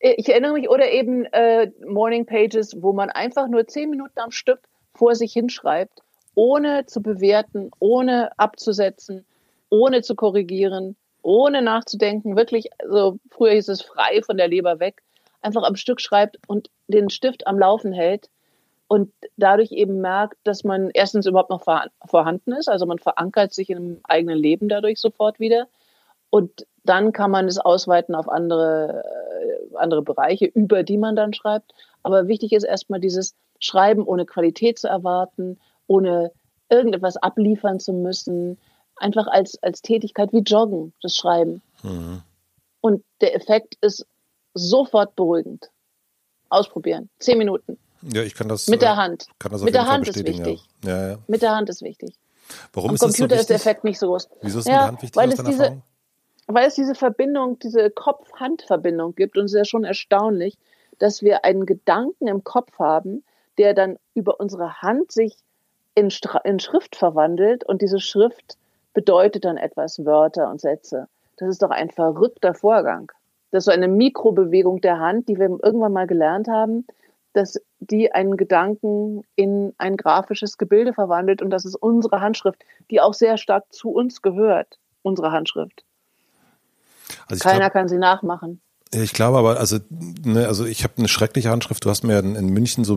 Speaker 2: Äh, ich erinnere mich oder eben äh, Morning Pages, wo man einfach nur zehn Minuten am Stück vor sich hinschreibt, ohne zu bewerten, ohne abzusetzen, ohne zu korrigieren, ohne nachzudenken, wirklich, also früher hieß es frei von der Leber weg einfach am Stück schreibt und den Stift am Laufen hält und dadurch eben merkt, dass man erstens überhaupt noch vorhanden ist, also man verankert sich im eigenen Leben dadurch sofort wieder und dann kann man es ausweiten auf andere, äh, andere Bereiche, über die man dann schreibt. Aber wichtig ist erstmal dieses Schreiben ohne Qualität zu erwarten, ohne irgendetwas abliefern zu müssen, einfach als, als Tätigkeit wie Joggen, das Schreiben. Mhm. Und der Effekt ist sofort beruhigend. Ausprobieren. Zehn Minuten.
Speaker 1: Ja, ich kann das.
Speaker 2: Mit der äh, Hand.
Speaker 1: Kann das
Speaker 2: Mit der Hand ist wichtig.
Speaker 1: Ja. Ja, ja.
Speaker 2: Mit der Hand ist wichtig.
Speaker 1: Warum
Speaker 2: Am
Speaker 1: ist
Speaker 2: Computer
Speaker 1: das
Speaker 2: so ist der Effekt nicht so groß.
Speaker 1: Wieso ist ja, die Hand wichtig weil es
Speaker 2: diese? Weil es diese Verbindung, diese Kopf-Hand-Verbindung gibt. Und es ist ja schon erstaunlich, dass wir einen Gedanken im Kopf haben, der dann über unsere Hand sich in, in Schrift verwandelt. Und diese Schrift bedeutet dann etwas, Wörter und Sätze. Das ist doch ein verrückter Vorgang. Das ist so eine Mikrobewegung der Hand, die wir irgendwann mal gelernt haben, dass die einen Gedanken in ein grafisches Gebilde verwandelt und das ist unsere Handschrift, die auch sehr stark zu uns gehört, unsere Handschrift. Also Keiner glaub, kann sie nachmachen.
Speaker 1: Ich glaube aber, also, ne, also ich habe eine schreckliche Handschrift. Du hast mir in, in, München so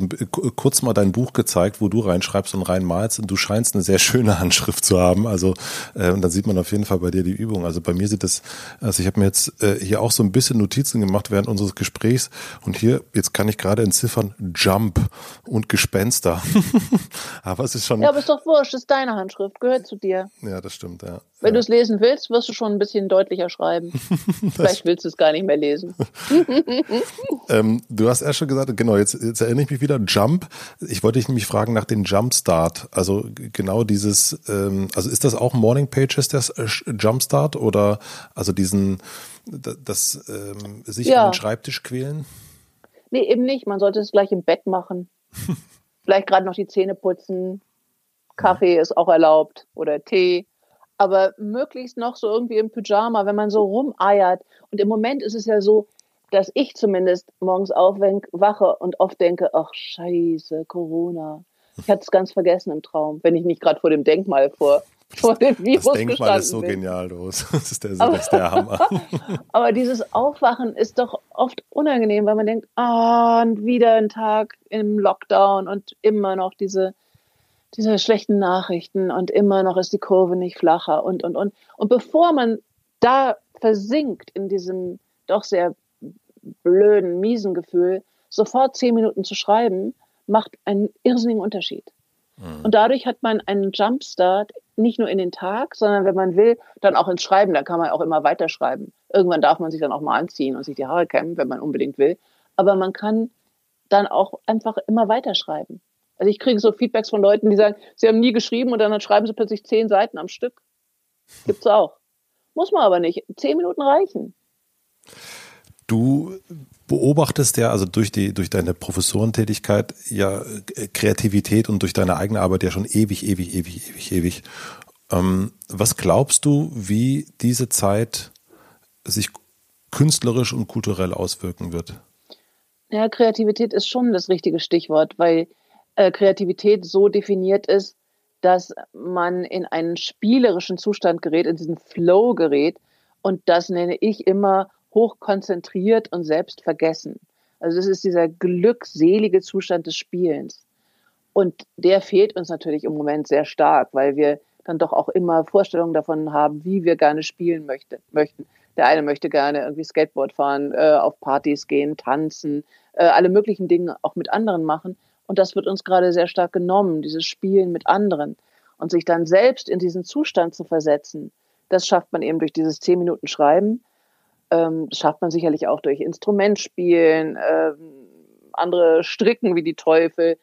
Speaker 1: kurz mal dein Buch gezeigt, wo du reinschreibst und reinmalst und du scheinst eine sehr schöne Handschrift zu haben. Also äh, und dann sieht man auf jeden Fall bei dir die Übung. Also bei mir sieht das, also ich habe mir jetzt äh, hier auch so ein bisschen Notizen gemacht während unseres Gesprächs und hier jetzt kann ich gerade entziffern Jump und Gespenster. aber es ist schon.
Speaker 2: Ja, aber ist doch wurscht. Ist deine Handschrift, gehört zu dir.
Speaker 1: Ja, das stimmt. Ja.
Speaker 2: Wenn
Speaker 1: ja.
Speaker 2: du es lesen willst, wirst du schon ein bisschen deutlicher schreiben. Vielleicht willst du es gar nicht mehr lesen.
Speaker 1: ähm, du hast erst schon gesagt, genau, jetzt, jetzt erinnere ich mich wieder, Jump. Ich wollte dich nämlich fragen nach dem Jumpstart. Also genau dieses, ähm, also ist das auch Morning Pages, das äh, Jumpstart oder also diesen, das ähm, sich ja. an den Schreibtisch quälen?
Speaker 2: Nee, eben nicht. Man sollte es gleich im Bett machen. Vielleicht gerade noch die Zähne putzen. Kaffee ist auch erlaubt oder Tee aber möglichst noch so irgendwie im Pyjama, wenn man so rumeiert. Und im Moment ist es ja so, dass ich zumindest morgens aufwache und oft denke, ach scheiße, Corona. Ich hatte es ganz vergessen im Traum, wenn ich nicht gerade vor dem Denkmal vor vor dem Virus
Speaker 1: Das Denkmal ist so
Speaker 2: bin.
Speaker 1: genial, los. Das ist der, das ist der Hammer.
Speaker 2: Aber dieses Aufwachen ist doch oft unangenehm, weil man denkt, ah, und wieder ein Tag im Lockdown und immer noch diese, diese schlechten Nachrichten und immer noch ist die Kurve nicht flacher und, und, und. Und bevor man da versinkt in diesem doch sehr blöden, miesen Gefühl, sofort zehn Minuten zu schreiben, macht einen irrsinnigen Unterschied. Und dadurch hat man einen Jumpstart nicht nur in den Tag, sondern wenn man will, dann auch ins Schreiben. Da kann man auch immer weiterschreiben. Irgendwann darf man sich dann auch mal anziehen und sich die Haare kämmen, wenn man unbedingt will. Aber man kann dann auch einfach immer weiterschreiben. Also ich kriege so Feedbacks von Leuten, die sagen, sie haben nie geschrieben und dann schreiben sie plötzlich zehn Seiten am Stück. Gibt's auch. Muss man aber nicht. Zehn Minuten reichen.
Speaker 1: Du beobachtest ja, also durch die, durch deine Professorentätigkeit ja äh, Kreativität und durch deine eigene Arbeit ja schon ewig, ewig, ewig, ewig, ewig. Ähm, was glaubst du, wie diese Zeit sich künstlerisch und kulturell auswirken wird?
Speaker 2: Ja, Kreativität ist schon das richtige Stichwort, weil äh, Kreativität so definiert ist, dass man in einen spielerischen Zustand gerät, in diesen Flow gerät. Und das nenne ich immer hochkonzentriert und selbst vergessen. Also das ist dieser glückselige Zustand des Spielens. Und der fehlt uns natürlich im Moment sehr stark, weil wir dann doch auch immer Vorstellungen davon haben, wie wir gerne spielen möchte, möchten. Der eine möchte gerne irgendwie Skateboard fahren, äh, auf Partys gehen, tanzen, äh, alle möglichen Dinge auch mit anderen machen. Und das wird uns gerade sehr stark genommen, dieses Spielen mit anderen. Und sich dann selbst in diesen Zustand zu versetzen, das schafft man eben durch dieses zehn Minuten Schreiben. Ähm, das schafft man sicherlich auch durch Instrumentspielen, ähm, andere Stricken wie die Teufel.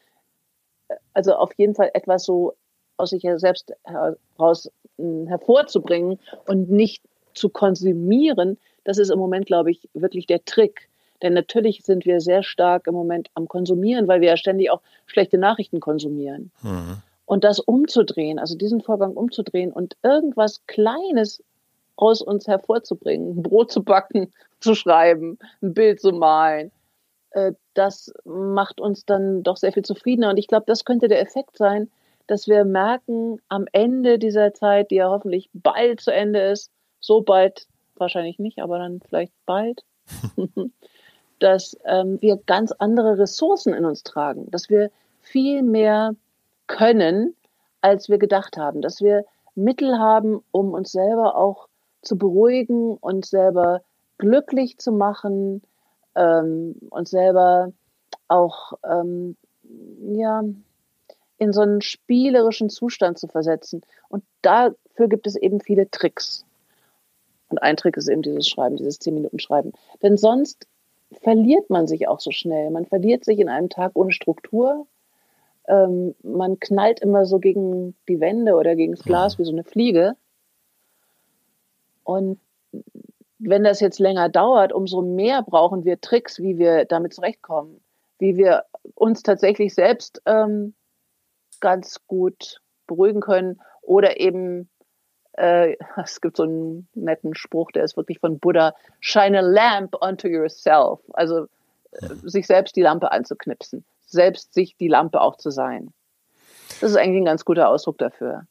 Speaker 2: Also auf jeden Fall etwas so aus sich selbst heraus äh, hervorzubringen und nicht zu konsumieren, das ist im Moment, glaube ich, wirklich der Trick. Denn natürlich sind wir sehr stark im Moment am Konsumieren, weil wir ja ständig auch schlechte Nachrichten konsumieren. Mhm. Und das umzudrehen, also diesen Vorgang umzudrehen und irgendwas Kleines aus uns hervorzubringen, ein Brot zu backen, zu schreiben, ein Bild zu malen, äh, das macht uns dann doch sehr viel zufriedener. Und ich glaube, das könnte der Effekt sein, dass wir merken, am Ende dieser Zeit, die ja hoffentlich bald zu Ende ist, so bald wahrscheinlich nicht, aber dann vielleicht bald, dass ähm, wir ganz andere Ressourcen in uns tragen, dass wir viel mehr können, als wir gedacht haben, dass wir Mittel haben, um uns selber auch zu beruhigen, uns selber glücklich zu machen, ähm, uns selber auch ähm, ja, in so einen spielerischen Zustand zu versetzen. Und dafür gibt es eben viele Tricks. Und ein Trick ist eben dieses Schreiben, dieses 10 Minuten Schreiben. Denn sonst verliert man sich auch so schnell. Man verliert sich in einem Tag ohne Struktur. Ähm, man knallt immer so gegen die Wände oder gegen das Glas wie so eine Fliege. Und wenn das jetzt länger dauert, umso mehr brauchen wir Tricks, wie wir damit zurechtkommen, wie wir uns tatsächlich selbst ähm, ganz gut beruhigen können oder eben äh, es gibt so einen netten Spruch, der ist wirklich von Buddha, shine a lamp onto yourself, also äh, sich selbst die Lampe anzuknipsen, selbst sich die Lampe auch zu sein. Das ist eigentlich ein ganz guter Ausdruck dafür.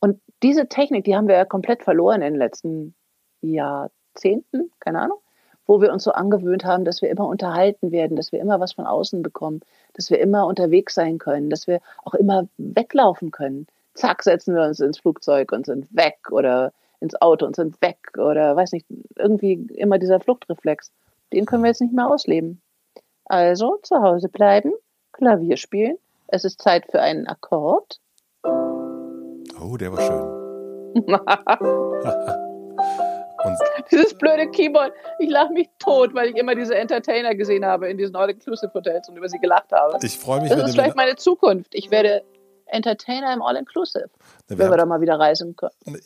Speaker 2: Und diese Technik, die haben wir ja komplett verloren in den letzten Jahrzehnten, keine Ahnung, wo wir uns so angewöhnt haben, dass wir immer unterhalten werden, dass wir immer was von außen bekommen, dass wir immer unterwegs sein können, dass wir auch immer weglaufen können. Zack, setzen wir uns ins Flugzeug und sind weg oder ins Auto und sind weg oder weiß nicht, irgendwie immer dieser Fluchtreflex. Den können wir jetzt nicht mehr ausleben. Also zu Hause bleiben, Klavier spielen. Es ist Zeit für einen Akkord.
Speaker 1: Oh, der war schön.
Speaker 2: Dieses blöde Keyboard. Ich lache mich tot, weil ich immer diese Entertainer gesehen habe in diesen All-Inclusive-Hotels und über sie gelacht habe.
Speaker 1: Ich freue mich.
Speaker 2: Das ist vielleicht meine Zukunft. Ich werde Entertainer im All-Inclusive, wenn wir da mal wieder reisen,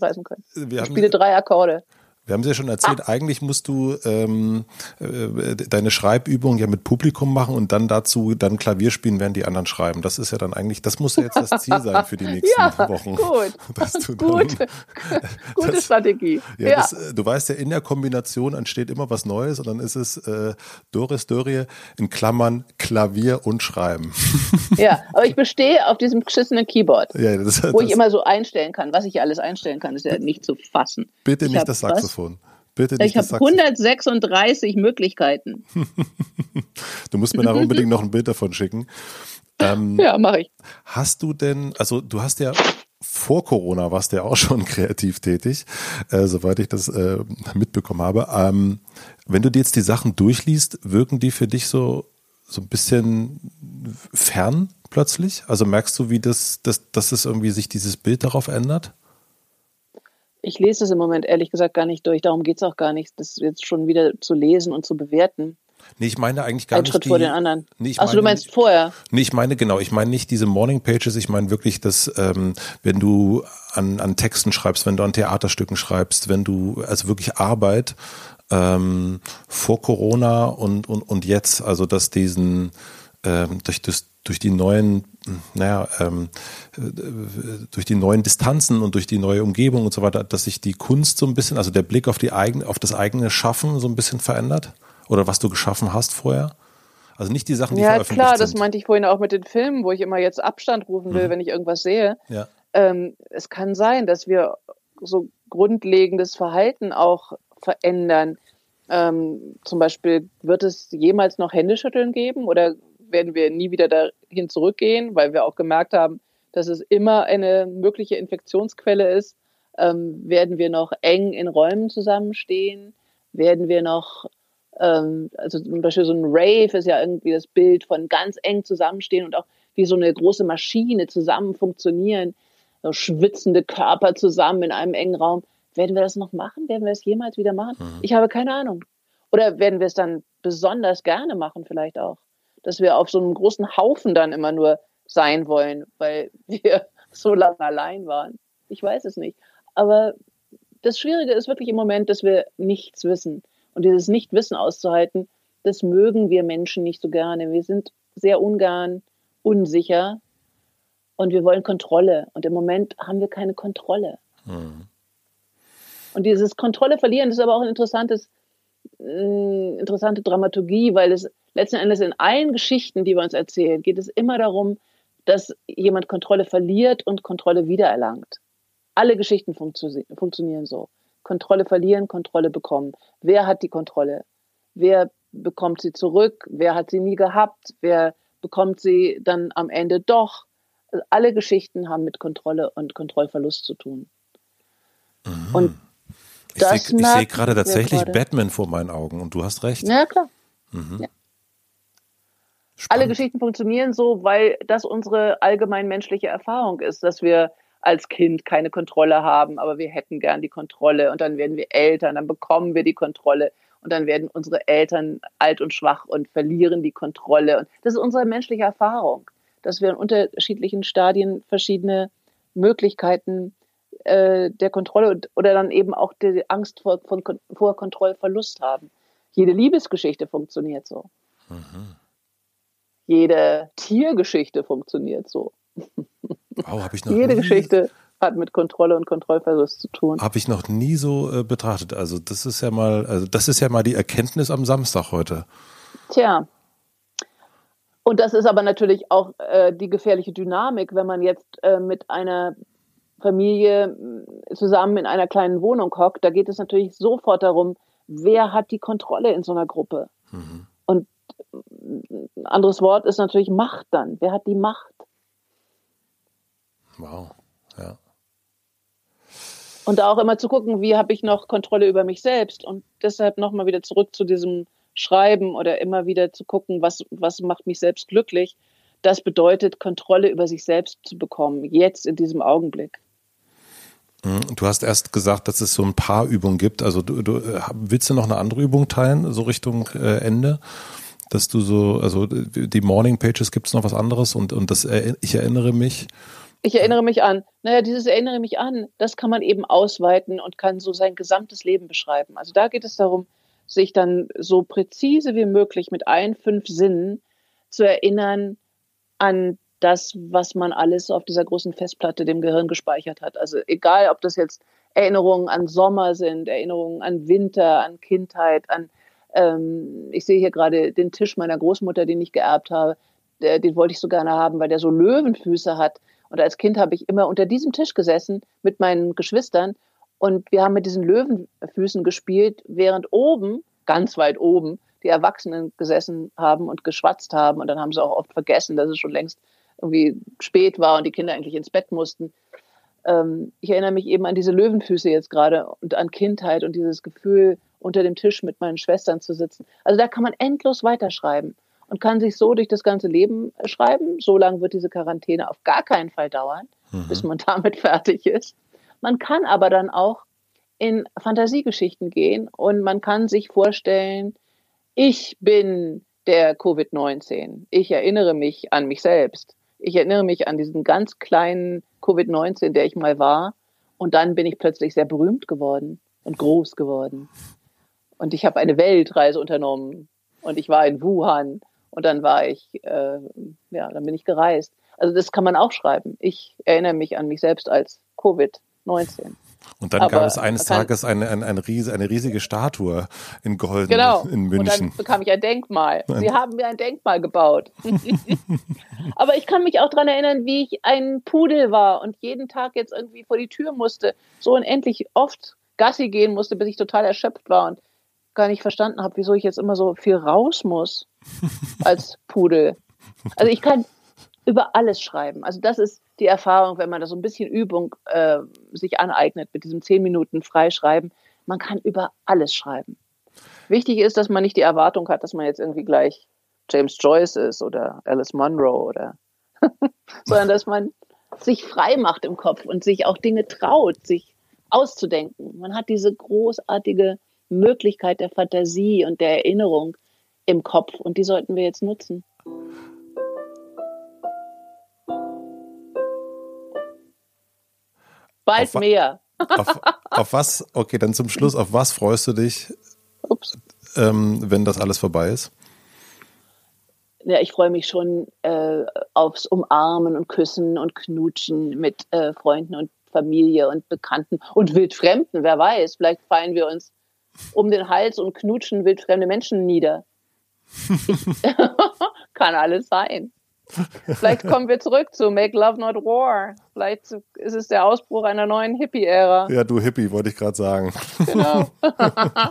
Speaker 2: reisen können. ich spiele drei Akkorde.
Speaker 1: Wir haben es ja schon erzählt, ah. eigentlich musst du ähm, äh, deine Schreibübung ja mit Publikum machen und dann dazu dann Klavier spielen, während die anderen schreiben. Das ist ja dann eigentlich, das muss ja jetzt das Ziel sein für die nächsten ja, Wochen.
Speaker 2: Gut. Dass du dann, Gut. Gute das, Strategie.
Speaker 1: Ja, ja. Das, du weißt ja, in der Kombination entsteht immer was Neues und dann ist es äh, Doris Dörrie in Klammern Klavier und Schreiben.
Speaker 2: Ja, aber ich bestehe auf diesem geschissenen Keyboard, ja, das, wo ich immer so einstellen kann. Was ich alles einstellen kann, ist ja nicht zu fassen.
Speaker 1: Bitte nicht das Saxophon. Saxophon. Bitte
Speaker 2: ich habe 136 Möglichkeiten.
Speaker 1: du musst mir da unbedingt noch ein Bild davon schicken.
Speaker 2: Ähm, ja, mache ich.
Speaker 1: Hast du denn, also du hast ja vor Corona warst du ja auch schon kreativ tätig, äh, soweit ich das äh, mitbekommen habe. Ähm, wenn du dir jetzt die Sachen durchliest, wirken die für dich so so ein bisschen fern plötzlich? Also merkst du, wie das, das, dass es irgendwie sich dieses Bild darauf ändert?
Speaker 2: Ich lese es im Moment ehrlich gesagt gar nicht durch. Darum geht es auch gar nicht, das jetzt schon wieder zu lesen und zu bewerten.
Speaker 1: Nee, ich meine eigentlich gar Ein
Speaker 2: nicht.
Speaker 1: Schritt
Speaker 2: die, vor den anderen.
Speaker 1: Nee,
Speaker 2: Achso, du meinst vorher.
Speaker 1: Nee, ich meine genau, ich meine nicht diese Morning Pages, ich meine wirklich, dass ähm, wenn du an, an Texten schreibst, wenn du an Theaterstücken schreibst, wenn du, also wirklich Arbeit ähm, vor Corona und, und, und jetzt, also dass diesen ähm, durch, das, durch die neuen, naja, ähm, äh, durch die neuen Distanzen und durch die neue Umgebung und so weiter, dass sich die Kunst so ein bisschen, also der Blick auf die eigene, auf das eigene Schaffen so ein bisschen verändert? Oder was du geschaffen hast vorher? Also nicht die Sachen, die ja, veröffentlicht
Speaker 2: klar,
Speaker 1: sind.
Speaker 2: Ja, klar, das meinte ich vorhin auch mit den Filmen, wo ich immer jetzt Abstand rufen will, mhm. wenn ich irgendwas sehe. Ja. Ähm, es kann sein, dass wir so grundlegendes Verhalten auch verändern. Ähm, zum Beispiel, wird es jemals noch Händeschütteln geben oder werden wir nie wieder dahin zurückgehen, weil wir auch gemerkt haben, dass es immer eine mögliche Infektionsquelle ist. Ähm, werden wir noch eng in Räumen zusammenstehen? Werden wir noch, ähm, also zum Beispiel so ein Rave ist ja irgendwie das Bild von ganz eng zusammenstehen und auch wie so eine große Maschine zusammen funktionieren, so schwitzende Körper zusammen in einem engen Raum. Werden wir das noch machen? Werden wir es jemals wieder machen? Mhm. Ich habe keine Ahnung. Oder werden wir es dann besonders gerne machen vielleicht auch? Dass wir auf so einem großen Haufen dann immer nur sein wollen, weil wir so lange allein waren. Ich weiß es nicht. Aber das Schwierige ist wirklich im Moment, dass wir nichts wissen. Und dieses Nichtwissen auszuhalten, das mögen wir Menschen nicht so gerne. Wir sind sehr ungern, unsicher und wir wollen Kontrolle. Und im Moment haben wir keine Kontrolle. Mhm. Und dieses Kontrolle verlieren, das ist aber auch ein interessantes, äh, interessante Dramaturgie, weil es letzten Endes in allen Geschichten, die wir uns erzählen, geht es immer darum, dass jemand Kontrolle verliert und Kontrolle wiedererlangt. Alle Geschichten funktio funktionieren so. Kontrolle verlieren, Kontrolle bekommen. Wer hat die Kontrolle? Wer bekommt sie zurück? Wer hat sie nie gehabt? Wer bekommt sie dann am Ende doch? Also alle Geschichten haben mit Kontrolle und Kontrollverlust zu tun.
Speaker 1: Mhm. Und ich sehe seh gerade tatsächlich Batman vor meinen Augen und du hast recht.
Speaker 2: Ja, klar. Mhm. Ja. Alle Geschichten funktionieren so, weil das unsere allgemein menschliche Erfahrung ist, dass wir als Kind keine Kontrolle haben, aber wir hätten gern die Kontrolle und dann werden wir Eltern, dann bekommen wir die Kontrolle und dann werden unsere Eltern alt und schwach und verlieren die Kontrolle. Und das ist unsere menschliche Erfahrung, dass wir in unterschiedlichen Stadien verschiedene Möglichkeiten äh, der Kontrolle oder dann eben auch die Angst vor, von, vor Kontrollverlust haben. Jede Liebesgeschichte funktioniert so. Mhm jede Tiergeschichte funktioniert so.
Speaker 1: Wow, habe ich noch
Speaker 2: Jede nie, Geschichte hat mit Kontrolle und Kontrollverlust zu tun.
Speaker 1: Habe ich noch nie so äh, betrachtet. Also das ist ja mal, also das ist ja mal die Erkenntnis am Samstag heute.
Speaker 2: Tja. Und das ist aber natürlich auch äh, die gefährliche Dynamik, wenn man jetzt äh, mit einer Familie zusammen in einer kleinen Wohnung hockt. Da geht es natürlich sofort darum, wer hat die Kontrolle in so einer Gruppe. Mhm. Und ein anderes Wort ist natürlich Macht dann. Wer hat die Macht?
Speaker 1: Wow, ja.
Speaker 2: Und auch immer zu gucken, wie habe ich noch Kontrolle über mich selbst und deshalb nochmal wieder zurück zu diesem Schreiben oder immer wieder zu gucken, was, was macht mich selbst glücklich. Das bedeutet, Kontrolle über sich selbst zu bekommen, jetzt in diesem Augenblick.
Speaker 1: Mhm. Du hast erst gesagt, dass es so ein paar Übungen gibt. Also du, du willst du noch eine andere Übung teilen, so Richtung äh, Ende? dass du so, also die Morning Pages gibt es noch was anderes und, und das, ich erinnere mich,
Speaker 2: Ich erinnere mich an. Naja, dieses erinnere mich an, das kann man eben ausweiten und kann so sein gesamtes Leben beschreiben. Also da geht es darum, sich dann so präzise wie möglich mit allen fünf Sinnen zu erinnern an das, was man alles auf dieser großen Festplatte dem Gehirn gespeichert hat. Also egal, ob das jetzt Erinnerungen an Sommer sind, Erinnerungen an Winter, an Kindheit, an ähm, ich sehe hier gerade den Tisch meiner Großmutter, den ich geerbt habe. Der, den wollte ich so gerne haben, weil der so Löwenfüße hat. Und als Kind habe ich immer unter diesem Tisch gesessen mit meinen Geschwistern und wir haben mit diesen Löwenfüßen gespielt, während oben, ganz weit oben, die Erwachsenen gesessen haben und geschwatzt haben. Und dann haben sie auch oft vergessen, dass es schon längst irgendwie spät war und die Kinder eigentlich ins Bett mussten. Ähm, ich erinnere mich eben an diese Löwenfüße jetzt gerade und an Kindheit und dieses Gefühl, unter dem Tisch mit meinen Schwestern zu sitzen. Also da kann man endlos weiterschreiben und kann sich so durch das ganze Leben schreiben. So lange wird diese Quarantäne auf gar keinen Fall dauern, mhm. bis man damit fertig ist. Man kann aber dann auch in Fantasiegeschichten gehen und man kann sich vorstellen, ich bin der Covid-19. Ich erinnere mich an mich selbst. Ich erinnere mich an diesen ganz kleinen Covid-19, der ich mal war. Und dann bin ich plötzlich sehr berühmt geworden und groß geworden. Und ich habe eine Weltreise unternommen. Und ich war in Wuhan. Und dann war ich, äh, ja, dann bin ich gereist. Also das kann man auch schreiben. Ich erinnere mich an mich selbst als Covid-19.
Speaker 1: Und dann Aber gab es eines Tages eine, eine, eine, riesige, eine riesige Statue in Golden genau. in München.
Speaker 2: Und dann bekam ich ein Denkmal. Sie haben mir ein Denkmal gebaut. Aber ich kann mich auch daran erinnern, wie ich ein Pudel war und jeden Tag jetzt irgendwie vor die Tür musste, so unendlich oft Gassi gehen musste, bis ich total erschöpft war und gar nicht verstanden habe, wieso ich jetzt immer so viel raus muss als Pudel. Also ich kann über alles schreiben. Also das ist die Erfahrung, wenn man da so ein bisschen Übung äh, sich aneignet mit diesem zehn Minuten Freischreiben. Man kann über alles schreiben. Wichtig ist, dass man nicht die Erwartung hat, dass man jetzt irgendwie gleich James Joyce ist oder Alice Munro oder, sondern dass man sich frei macht im Kopf und sich auch Dinge traut, sich auszudenken. Man hat diese großartige Möglichkeit der Fantasie und der Erinnerung im Kopf und die sollten wir jetzt nutzen. Bald auf, mehr.
Speaker 1: Auf, auf, was, okay, dann zum Schluss, auf was freust du dich, ähm, wenn das alles vorbei ist?
Speaker 2: Ja, ich freue mich schon äh, aufs Umarmen und Küssen und Knutschen mit äh, Freunden und Familie und Bekannten und Wildfremden, wer weiß. Vielleicht fallen wir uns um den Hals und knutschen wildfremde Menschen nieder. kann alles sein. Vielleicht kommen wir zurück zu Make Love Not War. Vielleicht ist es der Ausbruch einer neuen Hippie-Ära.
Speaker 1: Ja, du Hippie, wollte ich gerade sagen. Genau.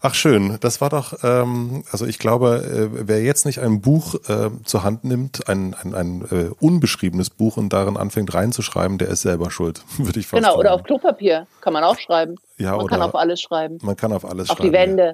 Speaker 1: Ach schön, das war doch, ähm, also ich glaube, äh, wer jetzt nicht ein Buch äh, zur Hand nimmt, ein, ein, ein äh, unbeschriebenes Buch und darin anfängt reinzuschreiben, der ist selber schuld, würde ich fast
Speaker 2: Genau,
Speaker 1: sagen.
Speaker 2: oder auf Klopapier kann man auch schreiben. Ja, man kann auf alles schreiben.
Speaker 1: Man kann auf alles
Speaker 2: auf
Speaker 1: schreiben.
Speaker 2: Auf die Wände. Ja.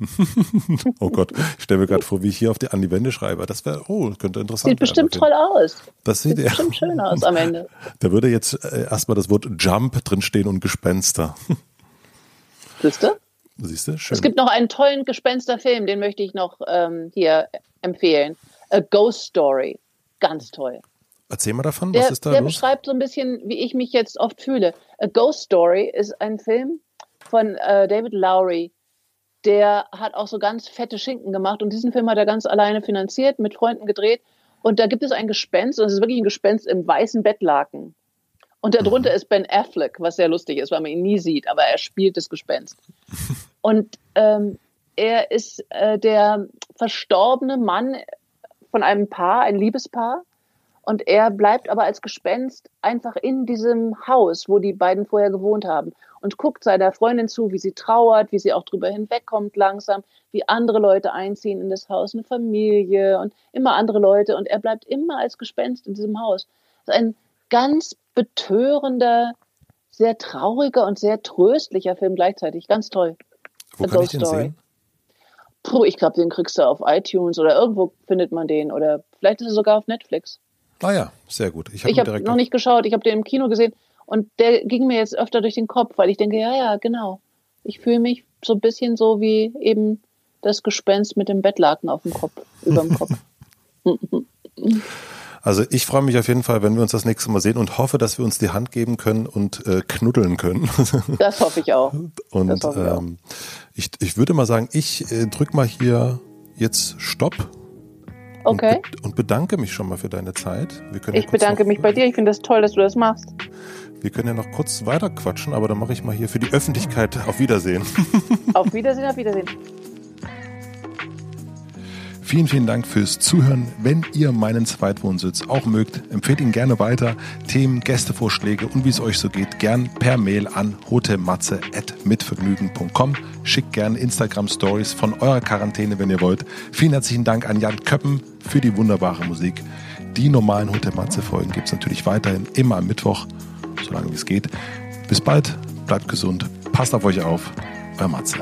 Speaker 1: oh Gott, ich stelle mir gerade vor, wie ich hier auf die, an die Wände schreibe. Das wäre, oh, könnte interessant
Speaker 2: Sieht bestimmt toll aus.
Speaker 1: Das sieht,
Speaker 2: sieht bestimmt schön aus am Ende.
Speaker 1: Da würde jetzt äh, erstmal das Wort Jump drinstehen und Gespenster.
Speaker 2: Siehst du?
Speaker 1: Siehst du? Schön.
Speaker 2: Es gibt noch einen tollen Gespensterfilm, den möchte ich noch ähm, hier empfehlen. A Ghost Story. Ganz toll.
Speaker 1: Erzähl mal davon,
Speaker 2: der,
Speaker 1: was ist da
Speaker 2: der
Speaker 1: los?
Speaker 2: Der beschreibt so ein bisschen, wie ich mich jetzt oft fühle. A Ghost Story ist ein Film von äh, David Lowry, der hat auch so ganz fette Schinken gemacht und diesen Film hat er ganz alleine finanziert, mit Freunden gedreht. Und da gibt es ein Gespenst, und es ist wirklich ein Gespenst im weißen Bettlaken. Und darunter mhm. ist Ben Affleck, was sehr lustig ist, weil man ihn nie sieht, aber er spielt das Gespenst. Und ähm, er ist äh, der verstorbene Mann von einem Paar, ein Liebespaar. Und er bleibt aber als Gespenst einfach in diesem Haus, wo die beiden vorher gewohnt haben und guckt seiner Freundin zu, wie sie trauert, wie sie auch drüber hinwegkommt langsam, wie andere Leute einziehen in das Haus, eine Familie und immer andere Leute und er bleibt immer als Gespenst in diesem Haus. Das ist ein ganz betörender, sehr trauriger und sehr tröstlicher Film gleichzeitig. Ganz toll.
Speaker 1: Wo kann ich den Story. sehen?
Speaker 2: Puh, ich glaube, den kriegst du auf iTunes oder irgendwo findet man den oder vielleicht ist er sogar auf Netflix.
Speaker 1: Ah ja, sehr gut.
Speaker 2: Ich habe hab noch nicht geschaut, ich habe den im Kino gesehen und der ging mir jetzt öfter durch den Kopf, weil ich denke, ja, ja, genau. Ich fühle mich so ein bisschen so wie eben das Gespenst mit dem Bettlaken auf dem Kopf, über dem Kopf.
Speaker 1: Also ich freue mich auf jeden Fall, wenn wir uns das nächste Mal sehen und hoffe, dass wir uns die Hand geben können und äh, knuddeln können.
Speaker 2: Das hoffe ich auch.
Speaker 1: Und ich, auch. Ähm, ich, ich, würde mal sagen, ich äh, drück mal hier jetzt Stopp.
Speaker 2: Okay.
Speaker 1: Und, be und bedanke mich schon mal für deine Zeit.
Speaker 2: ich bedanke mich bei dir. Ich finde das toll, dass du das machst.
Speaker 1: Wir können ja noch kurz weiter quatschen, aber dann mache ich mal hier für die Öffentlichkeit auf Wiedersehen.
Speaker 2: Auf Wiedersehen, auf Wiedersehen.
Speaker 1: Vielen, vielen Dank fürs Zuhören. Wenn ihr meinen Zweitwohnsitz auch mögt, empfehlt ihn gerne weiter. Themen, Gästevorschläge und wie es euch so geht, gern per Mail an hotematze.mitvergnügen.com. Schickt gerne Instagram Stories von eurer Quarantäne, wenn ihr wollt. Vielen herzlichen Dank an Jan Köppen für die wunderbare Musik. Die normalen Hotematze-Folgen gibt es natürlich weiterhin immer am Mittwoch solange es geht. Bis bald, bleibt gesund, passt auf euch auf, euer Matze.